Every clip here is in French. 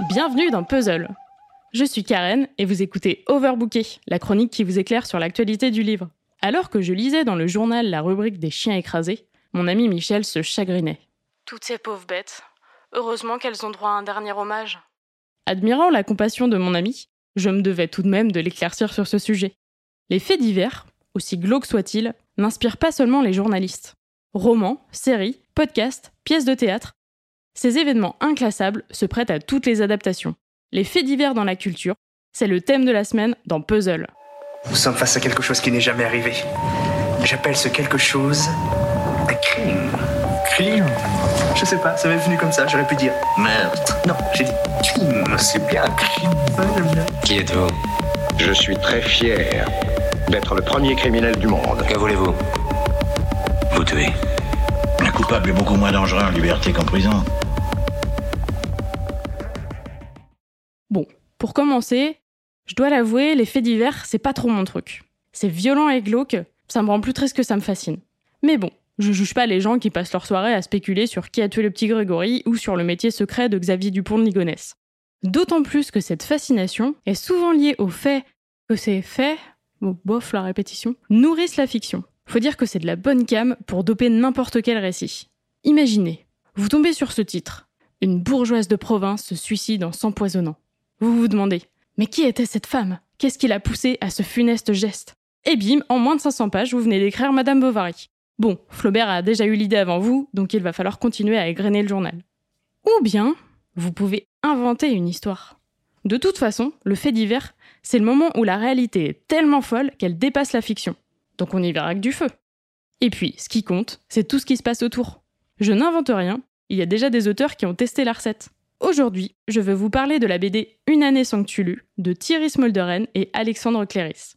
Bienvenue dans Puzzle. Je suis Karen et vous écoutez Overbooké, la chronique qui vous éclaire sur l'actualité du livre. Alors que je lisais dans le journal la rubrique des chiens écrasés, mon ami Michel se chagrinait. Toutes ces pauvres bêtes. Heureusement qu'elles ont droit à un dernier hommage. Admirant la compassion de mon ami, je me devais tout de même de l'éclaircir sur ce sujet. Les faits divers, aussi glauques soient-ils, n'inspirent pas seulement les journalistes. Romans, séries, podcasts, pièces de théâtre, ces événements inclassables se prêtent à toutes les adaptations. Les faits divers dans la culture, c'est le thème de la semaine dans Puzzle. Nous sommes face à quelque chose qui n'est jamais arrivé. J'appelle ce quelque chose un crime. Crime? Je sais pas, ça m'est venu comme ça, j'aurais pu dire meurtre. Non, j'ai dit crime, c'est bien crime. Ouais, j'aime bien. Qui êtes-vous? Je suis très fier d'être le premier criminel du monde. Que voulez-vous? Vous tuez. Un coupable est beaucoup moins dangereux en liberté qu'en prison. Bon, pour commencer, je dois l'avouer, les faits divers, c'est pas trop mon truc. C'est violent et glauque, ça me rend plus triste que ça me fascine. Mais bon, je juge pas les gens qui passent leur soirée à spéculer sur qui a tué le petit Grégory ou sur le métier secret de Xavier Dupont de Ligonnès. D'autant plus que cette fascination est souvent liée au fait que ces faits, bon, bof la répétition, nourrissent la fiction. Faut dire que c'est de la bonne cam pour doper n'importe quel récit. Imaginez, vous tombez sur ce titre. Une bourgeoise de province se suicide en s'empoisonnant. Vous vous demandez, mais qui était cette femme? Qu'est-ce qui l'a poussée à ce funeste geste? Et bim, en moins de 500 pages, vous venez d'écrire Madame Bovary. Bon, Flaubert a déjà eu l'idée avant vous, donc il va falloir continuer à égrener le journal. Ou bien, vous pouvez inventer une histoire. De toute façon, le fait divers, c'est le moment où la réalité est tellement folle qu'elle dépasse la fiction. Donc on y verra que du feu. Et puis, ce qui compte, c'est tout ce qui se passe autour. Je n'invente rien, il y a déjà des auteurs qui ont testé la recette. Aujourd'hui, je veux vous parler de la BD Une année sans de Thierry Smolderen et Alexandre Cléris.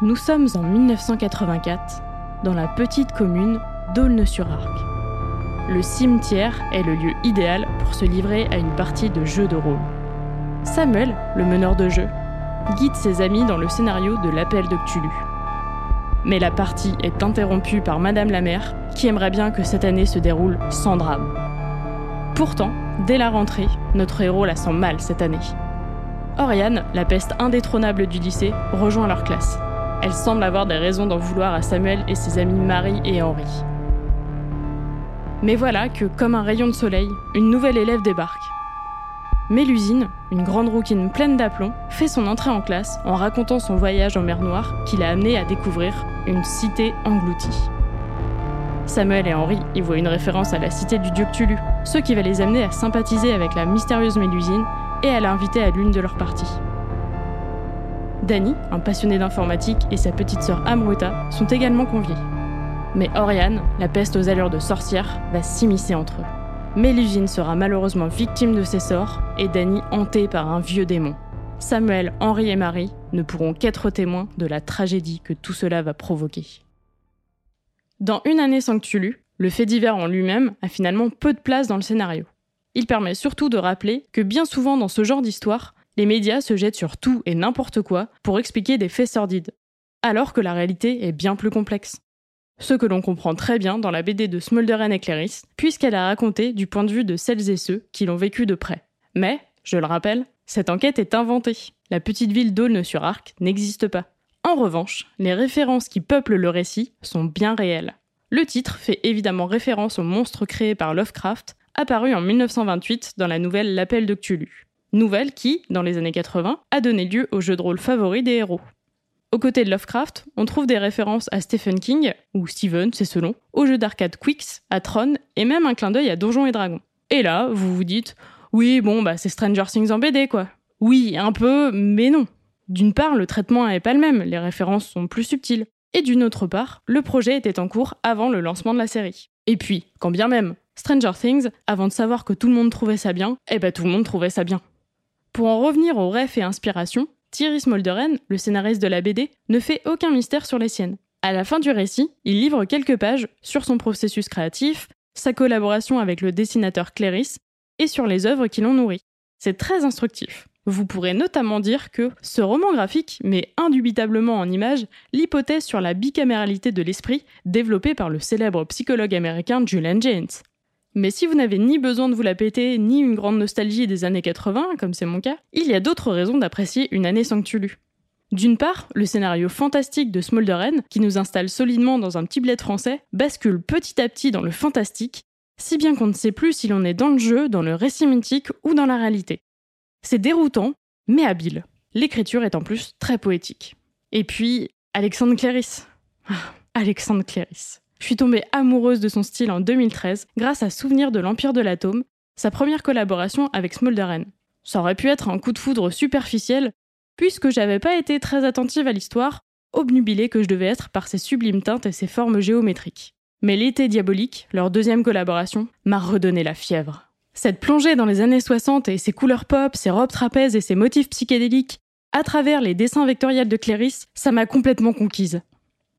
Nous sommes en 1984, dans la petite commune d'Aulne-sur-Arc. Le cimetière est le lieu idéal pour se livrer à une partie de jeu de rôle. Samuel, le meneur de jeu, guide ses amis dans le scénario de l'appel de Cthulhu. Mais la partie est interrompue par Madame la mère, qui aimerait bien que cette année se déroule sans drame. Pourtant, dès la rentrée, notre héros la sent mal cette année. Oriane, la peste indétrônable du lycée, rejoint leur classe. Elle semble avoir des raisons d'en vouloir à Samuel et ses amis Marie et Henri. Mais voilà que, comme un rayon de soleil, une nouvelle élève débarque. Mélusine, une grande rouquine pleine d'aplomb, fait son entrée en classe en racontant son voyage en mer Noire qui l'a amené à découvrir une cité engloutie. Samuel et Henri y voient une référence à la cité du dieu Cthulhu, ce qui va les amener à sympathiser avec la mystérieuse Mélusine et à l'inviter à l'une de leurs parties. Danny, un passionné d'informatique, et sa petite sœur Amruta sont également conviés. Mais Oriane, la peste aux allures de sorcière, va s'immiscer entre eux. Mélusine sera malheureusement victime de ses sorts et Danny hanté par un vieux démon. Samuel, Henri et Marie ne pourront qu'être témoins de la tragédie que tout cela va provoquer. Dans Une année sans le fait divers en lui-même a finalement peu de place dans le scénario. Il permet surtout de rappeler que bien souvent dans ce genre d'histoire, les médias se jettent sur tout et n'importe quoi pour expliquer des faits sordides, alors que la réalité est bien plus complexe. Ce que l'on comprend très bien dans la BD de Smolderen et Clarice, puisqu'elle a raconté du point de vue de celles et ceux qui l'ont vécu de près. Mais, je le rappelle, cette enquête est inventée. La petite ville d'Aulne-sur-Arc n'existe pas. En revanche, les références qui peuplent le récit sont bien réelles. Le titre fait évidemment référence au monstre créé par Lovecraft, apparu en 1928 dans la nouvelle L'appel de Cthulhu. Nouvelle qui, dans les années 80, a donné lieu au jeu de rôle favori des héros. Aux côtés de Lovecraft, on trouve des références à Stephen King, ou Steven, c'est selon, au jeu d'arcade Quicks, à Tron, et même un clin d'œil à Donjons et Dragons. Et là, vous vous dites, oui, bon, bah c'est Stranger Things en BD, quoi. Oui, un peu, mais non. D'une part, le traitement n'est pas le même, les références sont plus subtiles. Et d'une autre part, le projet était en cours avant le lancement de la série. Et puis, quand bien même, Stranger Things, avant de savoir que tout le monde trouvait ça bien, eh ben tout le monde trouvait ça bien. Pour en revenir aux refs et inspirations, Thierry Smolderen, le scénariste de la BD, ne fait aucun mystère sur les siennes. À la fin du récit, il livre quelques pages sur son processus créatif, sa collaboration avec le dessinateur Cléris et sur les œuvres qui l'ont nourri. C'est très instructif. Vous pourrez notamment dire que ce roman graphique met indubitablement en image l'hypothèse sur la bicaméralité de l'esprit développée par le célèbre psychologue américain Julian Jaynes. Mais si vous n'avez ni besoin de vous la péter, ni une grande nostalgie des années 80, comme c'est mon cas, il y a d'autres raisons d'apprécier une année sanctulu. D'une part, le scénario fantastique de Smolderen, qui nous installe solidement dans un petit bled français, bascule petit à petit dans le fantastique, si bien qu'on ne sait plus si l'on est dans le jeu, dans le récit mythique ou dans la réalité. C'est déroutant, mais habile. L'écriture est en plus très poétique. Et puis, Alexandre Cléris. Ah, Alexandre Cléris. Je suis tombée amoureuse de son style en 2013 grâce à Souvenir de l'Empire de l'Atome, sa première collaboration avec Smolderen. Ça aurait pu être un coup de foudre superficiel, puisque j'avais pas été très attentive à l'histoire, obnubilée que je devais être par ses sublimes teintes et ses formes géométriques. Mais l'été diabolique, leur deuxième collaboration, m'a redonné la fièvre. Cette plongée dans les années 60 et ses couleurs pop, ses robes trapèzes et ses motifs psychédéliques, à travers les dessins vectoriels de Cléris, ça m'a complètement conquise.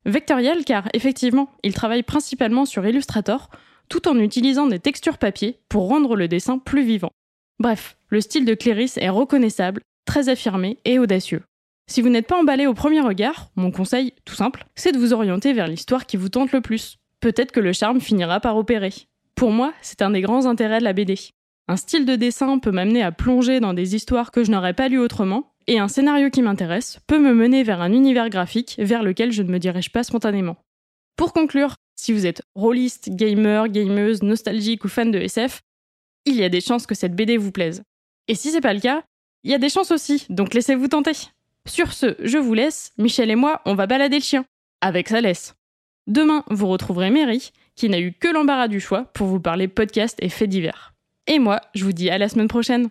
Vectoriel car, effectivement, il travaille principalement sur Illustrator, tout en utilisant des textures papier pour rendre le dessin plus vivant. Bref, le style de Cléris est reconnaissable, très affirmé et audacieux. Si vous n'êtes pas emballé au premier regard, mon conseil, tout simple, c'est de vous orienter vers l'histoire qui vous tente le plus. Peut-être que le charme finira par opérer. Pour moi, c'est un des grands intérêts de la BD. Un style de dessin peut m'amener à plonger dans des histoires que je n'aurais pas lues autrement, et un scénario qui m'intéresse peut me mener vers un univers graphique vers lequel je ne me dirige pas spontanément. Pour conclure, si vous êtes rôliste, gamer, gameuse, nostalgique ou fan de SF, il y a des chances que cette BD vous plaise. Et si c'est pas le cas, il y a des chances aussi, donc laissez-vous tenter. Sur ce, je vous laisse, Michel et moi, on va balader le chien. Avec sa laisse. Demain, vous retrouverez Mary, qui n'a eu que l'embarras du choix pour vous parler podcast et faits divers. Et moi, je vous dis à la semaine prochaine.